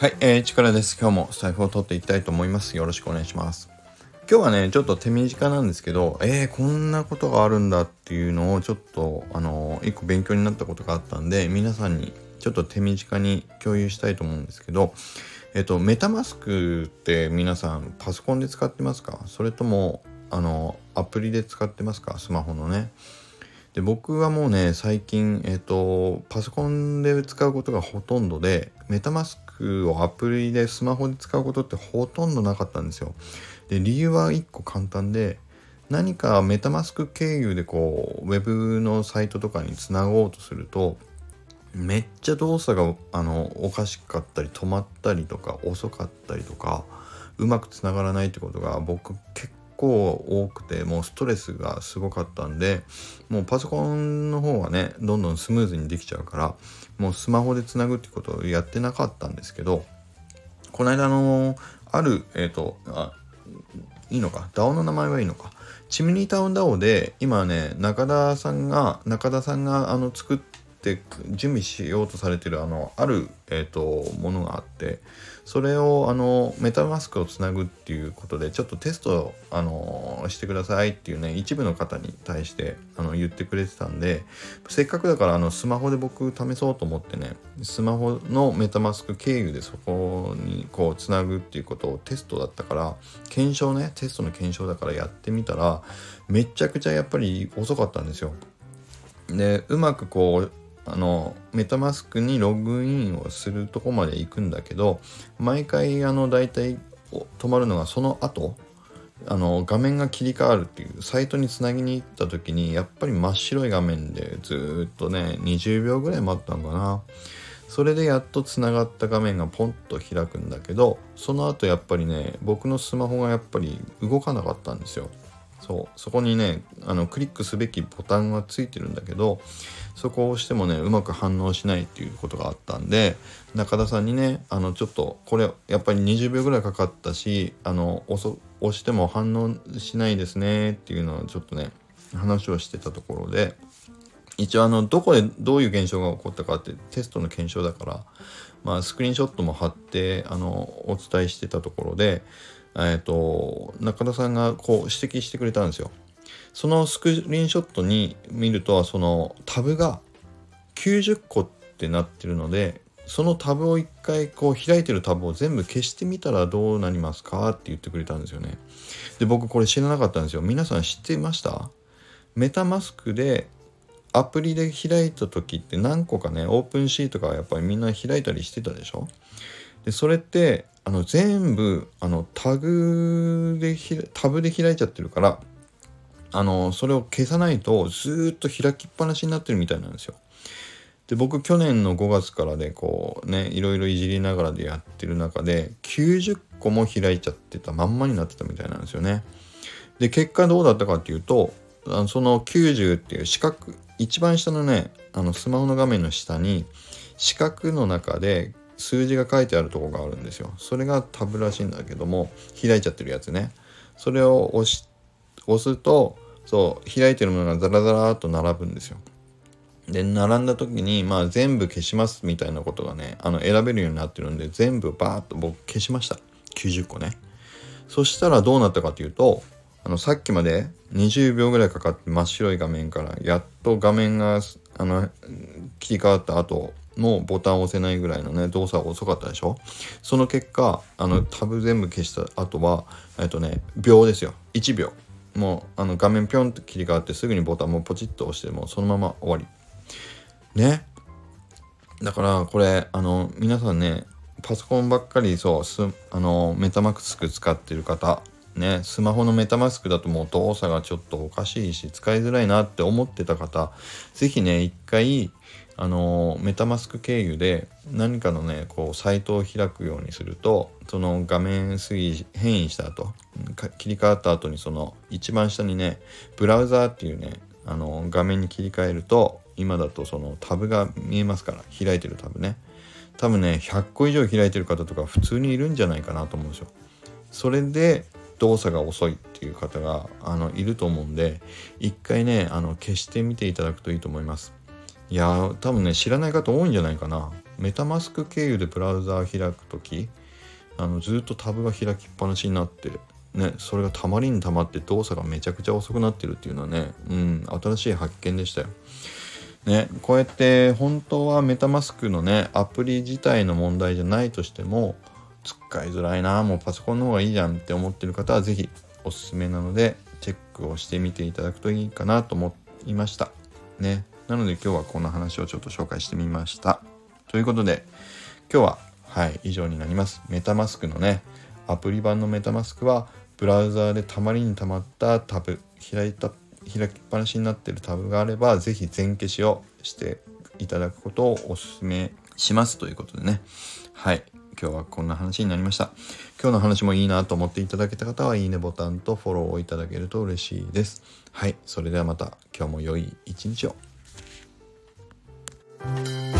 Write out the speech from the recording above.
はい、えー、力です。今日も財布を取っていきたいと思います。よろしくお願いします。今日はね、ちょっと手短なんですけど、えー、こんなことがあるんだっていうのをちょっと、あのー、一個勉強になったことがあったんで、皆さんにちょっと手短に共有したいと思うんですけど、えっ、と、メタマスクって皆さんパソコンで使ってますか？それとも、あのアプリで使ってますか？スマホのね。で僕はもうね最近、えっ、とパソコンで使うことがほとんどでメタマスクをアプリでスマホで使うことってほとんどなかったんですよ。で理由は1個簡単で何かメタマスク経由でこうウェブのサイトとかにつなごうとするとめっちゃ動作があのおかしかったり止まったりとか遅かったりとかうまくつながらないってことが僕結構多くてもうストレスがすごかったんでもうパソコンの方はねどんどんスムーズにできちゃうからもうスマホでつなぐってことをやってなかったんですけどこの間のあるえっ、ー、とあいいのか DAO の名前はいいのかチムニータウン DAO で今ね中田さんが中田さんがあの作っって準備しようとされてるあのある、えーと、ものがあってそれをあのメタマスクをつなぐっていうことでちょっとテストあのしてくださいっていうね一部の方に対してあの言ってくれてたんでせっかくだからあのスマホで僕試そうと思ってねスマホのメタマスク経由でそこにこうつなぐっていうことをテストだったから検証ねテストの検証だからやってみたらめちゃくちゃやっぱり遅かったんですよ。でうまくこうあのメタマスクにログインをするとこまで行くんだけど毎回あの大体止まるのがその後あの画面が切り替わるっていうサイトにつなぎに行った時にやっぱり真っ白い画面でずっとね20秒ぐらい待ったのかな。それでやっとつながった画面がポンと開くんだけどその後やっぱりね僕のスマホがやっぱり動かなかったんですよ。そう。そこにねあのクリックすべきボタンがついてるんだけどそこを押してもねうまく反応しないっていうことがあったんで中田さんにねあのちょっとこれやっぱり20秒ぐらいかかったしあの押しても反応しないですねっていうのをちょっとね話をしてたところで一応あのどこでどういう現象が起こったかってテストの検証だから、まあ、スクリーンショットも貼ってあのお伝えしてたところで、えーと中田さんがこう指摘してくれたんですよ。そのスクリーンショットに見るとそのタブが90個ってなってるのでそのタブを一回こう開いてるタブを全部消してみたらどうなりますかって言ってくれたんですよね。で僕これ知らなかったんですよ。皆さん知ってました？メタマスクでアプリで開いた時って何個かねオープンシートがやっぱりみんな開いたりしてたでしょ？でそれってあの全部あのタグでタブで開いちゃってるからあのそれを消さないとずっと開きっぱなしになってるみたいなんですよ。で僕去年の5月からでこうねいろいろいじりながらでやってる中で90個も開いちゃってたまんまになってたみたいなんですよね。で結果どうだったかっていうとその90っていう四角一番下のねあのスマホの画面の下に四角の中で数字が書いてあるとこがあるんですよ。それがタブらしいんだけども開いちゃってるやつね。それを押し押すとそう開いてるものがザラザラっと並ぶんですよ。で並んだ時にまあ全部消しますみたいなことがねあの選べるようになってるんで全部バーッと僕消しました90個ねそしたらどうなったかというとあのさっきまで20秒ぐらいかかって真っ白い画面からやっと画面があの切り替わった後もうボタンを押せないぐらいのね動作が遅かったでしょ？その結果あのタブ全部消した後はえっとね秒ですよ。1秒。もうあの画面ピョンと切り替わってすぐにボタンもポチッと押してもうそのまま終わり。ね？だからこれあの皆さんねパソコンばっかりそうすあのメタマスク使ってる方ねスマホのメタマスクだともう動作がちょっとおかしいし使いづらいなって思ってた方是非ね一回あのメタマスク経由で何かのねこうサイトを開くようにするとその画面推移変異した後切り替わった後にその一番下にねブラウザーっていうねあの画面に切り替えると今だとそのタブが見えますから開いてるタブね。多分ね100個以上開いてる方とか普通にいるんじゃないかなと思うんですよ。それで動作が遅いっていう方があのいると思うんで一回ねあの消してみていただくといいと思います。いや多分ね知らない方多いんじゃないかな。メタマスク経由でブラウザー開く時あのずっとタブが開きっぱなしになってね、それがたまりにたまって動作がめちゃくちゃ遅くなってるっていうのはね、うん、新しい発見でしたよ。ね、こうやって本当はメタマスクのねアプリ自体の問題じゃないとしても使いづらいなもうパソコンの方がいいじゃんって思ってる方は是非おすすめなのでチェックをしてみていただくといいかなと思いました。ね。なので今日はこんな話をちょっと紹介してみました。ということで今日ははい以上になります。メタマスクのねアプリ版のメタマスクはブラウザーでたまりにたまったタブ開いた開きっぱなしになってるタブがあれば是非全消しをしていただくことをお勧めしますということでね。はい今日はこんな話になりました。今日の話もいいなと思っていただけた方はいいねボタンとフォローをいただけると嬉しいです。はいそれではまた今日も良い一日を。Thank you.